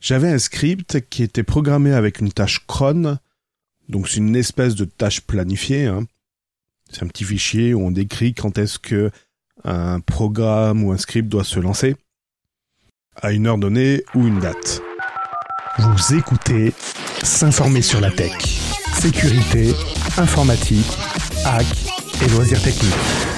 J'avais un script qui était programmé avec une tâche cron, donc c'est une espèce de tâche planifiée. Hein. C'est un petit fichier où on décrit quand est-ce que un programme ou un script doit se lancer, à une heure donnée ou une date. Vous écoutez S'informer sur la tech. Sécurité, informatique, hack et loisirs techniques.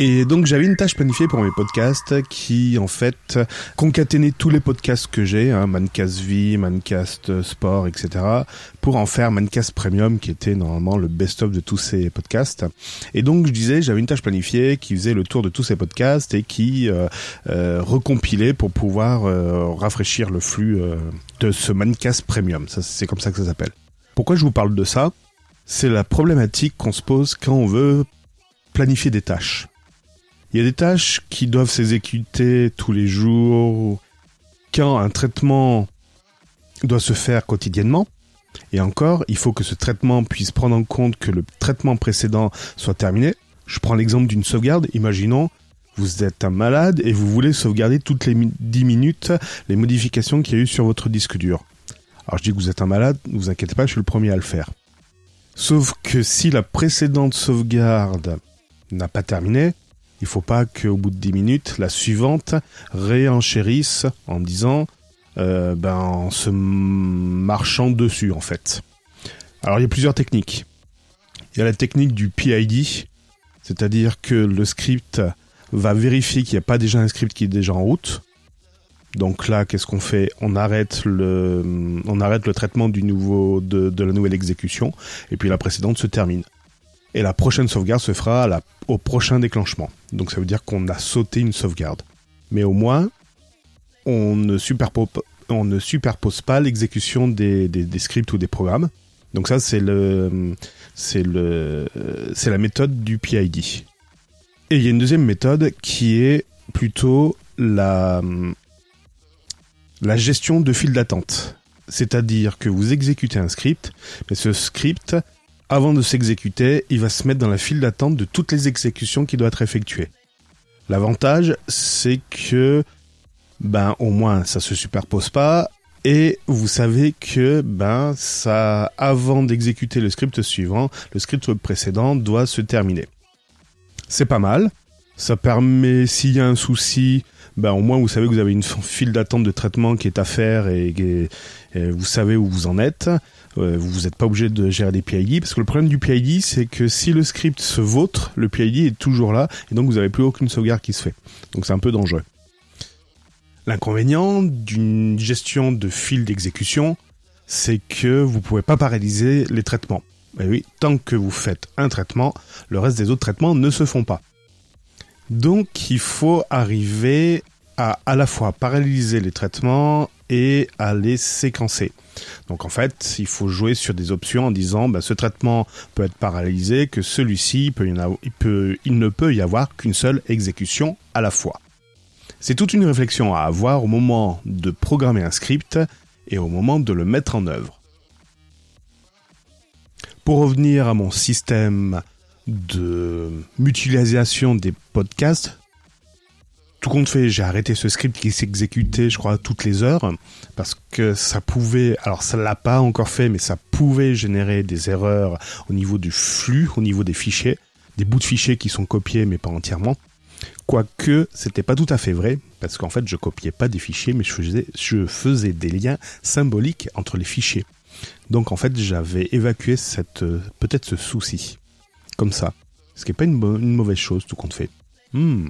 Et donc j'avais une tâche planifiée pour mes podcasts qui en fait concaténait tous les podcasts que j'ai, hein, Mancast Vie, Mancast Sport, etc. pour en faire Mancast Premium qui était normalement le best-of de tous ces podcasts. Et donc je disais j'avais une tâche planifiée qui faisait le tour de tous ces podcasts et qui euh, euh, recompilait pour pouvoir euh, rafraîchir le flux euh, de ce Mancast Premium. Ça, c'est comme ça que ça s'appelle. Pourquoi je vous parle de ça? C'est la problématique qu'on se pose quand on veut planifier des tâches. Il y a des tâches qui doivent s'exécuter tous les jours, quand un traitement doit se faire quotidiennement. Et encore, il faut que ce traitement puisse prendre en compte que le traitement précédent soit terminé. Je prends l'exemple d'une sauvegarde. Imaginons, vous êtes un malade et vous voulez sauvegarder toutes les 10 minutes les modifications qu'il y a eu sur votre disque dur. Alors je dis que vous êtes un malade, ne vous inquiétez pas, je suis le premier à le faire. Sauf que si la précédente sauvegarde n'a pas terminé, il faut pas qu'au bout de 10 minutes, la suivante réenchérisse en disant, euh, ben, en se marchant dessus, en fait. Alors, il y a plusieurs techniques. Il y a la technique du PID, c'est-à-dire que le script va vérifier qu'il n'y a pas déjà un script qui est déjà en route. Donc là, qu'est-ce qu'on fait? On arrête le, traitement du nouveau, de la nouvelle exécution, et puis la précédente se termine. Et la prochaine sauvegarde se fera au prochain déclenchement. Donc ça veut dire qu'on a sauté une sauvegarde. Mais au moins, on ne superpose, pas l'exécution des scripts ou des programmes. Donc ça, c'est le, c'est le, c'est la méthode du PID. Et il y a une deuxième méthode qui est plutôt la, la gestion de fil d'attente. C'est-à-dire que vous exécutez un script, mais ce script, avant de s'exécuter, il va se mettre dans la file d'attente de toutes les exécutions qui doivent être effectuées. L'avantage, c'est que, ben, au moins, ça se superpose pas, et vous savez que, ben, ça, avant d'exécuter le script suivant, le script précédent doit se terminer. C'est pas mal. Ça permet, s'il y a un souci, ben, au moins, vous savez que vous avez une file d'attente de traitement qui est à faire et, vous savez où vous en êtes. Euh, vous n'êtes pas obligé de gérer des PID parce que le problème du PID, c'est que si le script se vautre, le PID est toujours là et donc vous n'avez plus aucune sauvegarde qui se fait. Donc c'est un peu dangereux. L'inconvénient d'une gestion de fil d'exécution, c'est que vous pouvez pas paralyser les traitements. Et oui, tant que vous faites un traitement, le reste des autres traitements ne se font pas. Donc il faut arriver à à la fois paralyser les traitements et à les séquencer. Donc en fait, il faut jouer sur des options en disant bah, ce traitement peut être paralysé, que celui-ci peut, il ne peut y avoir qu'une seule exécution à la fois. C'est toute une réflexion à avoir au moment de programmer un script et au moment de le mettre en œuvre. Pour revenir à mon système de mutualisation des podcasts, tout compte fait, j'ai arrêté ce script qui s'exécutait, je crois, toutes les heures, parce que ça pouvait, alors ça l'a pas encore fait, mais ça pouvait générer des erreurs au niveau du flux, au niveau des fichiers, des bouts de fichiers qui sont copiés, mais pas entièrement. Quoique, c'était pas tout à fait vrai, parce qu'en fait, je copiais pas des fichiers, mais je faisais, je faisais des liens symboliques entre les fichiers. Donc, en fait, j'avais évacué cette, peut-être ce souci. Comme ça. Ce qui est pas une, une mauvaise chose, tout compte fait. Hmm.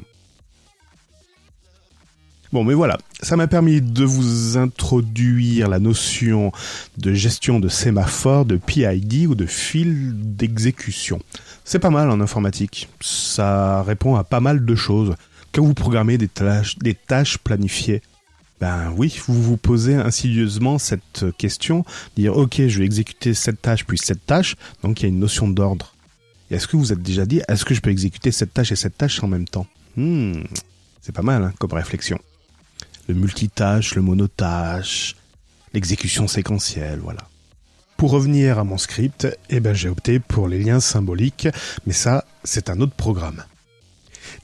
Bon, mais voilà, ça m'a permis de vous introduire la notion de gestion de sémaphore, de PID ou de fil d'exécution. C'est pas mal en informatique. Ça répond à pas mal de choses. Quand vous programmez des tâches, des tâches planifiées, ben oui, vous vous posez insidieusement cette question, dire ok, je vais exécuter cette tâche puis cette tâche, donc il y a une notion d'ordre. Est-ce que vous êtes déjà dit, est-ce que je peux exécuter cette tâche et cette tâche en même temps? Hmm, C'est pas mal hein, comme réflexion le multitâche, le monotâche, l'exécution séquentielle, voilà. Pour revenir à mon script, eh ben j'ai opté pour les liens symboliques, mais ça, c'est un autre programme.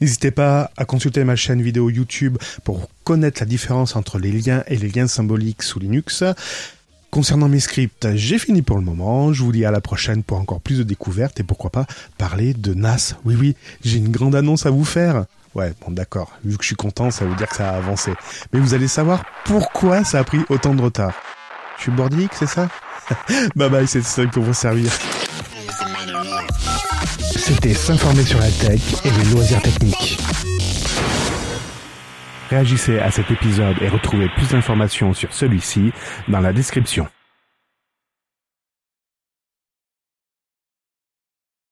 N'hésitez pas à consulter ma chaîne vidéo YouTube pour connaître la différence entre les liens et les liens symboliques sous Linux. Concernant mes scripts, j'ai fini pour le moment. Je vous dis à la prochaine pour encore plus de découvertes et pourquoi pas parler de NAS. Oui, oui, j'ai une grande annonce à vous faire. Ouais, bon d'accord, vu que je suis content, ça veut dire que ça a avancé. Mais vous allez savoir pourquoi ça a pris autant de retard. Je suis bordique, c'est ça? Bye bye, c'est ça pour vous servir. C'était s'informer sur la tech et les loisirs techniques. Réagissez à cet épisode et retrouvez plus d'informations sur celui-ci dans la description.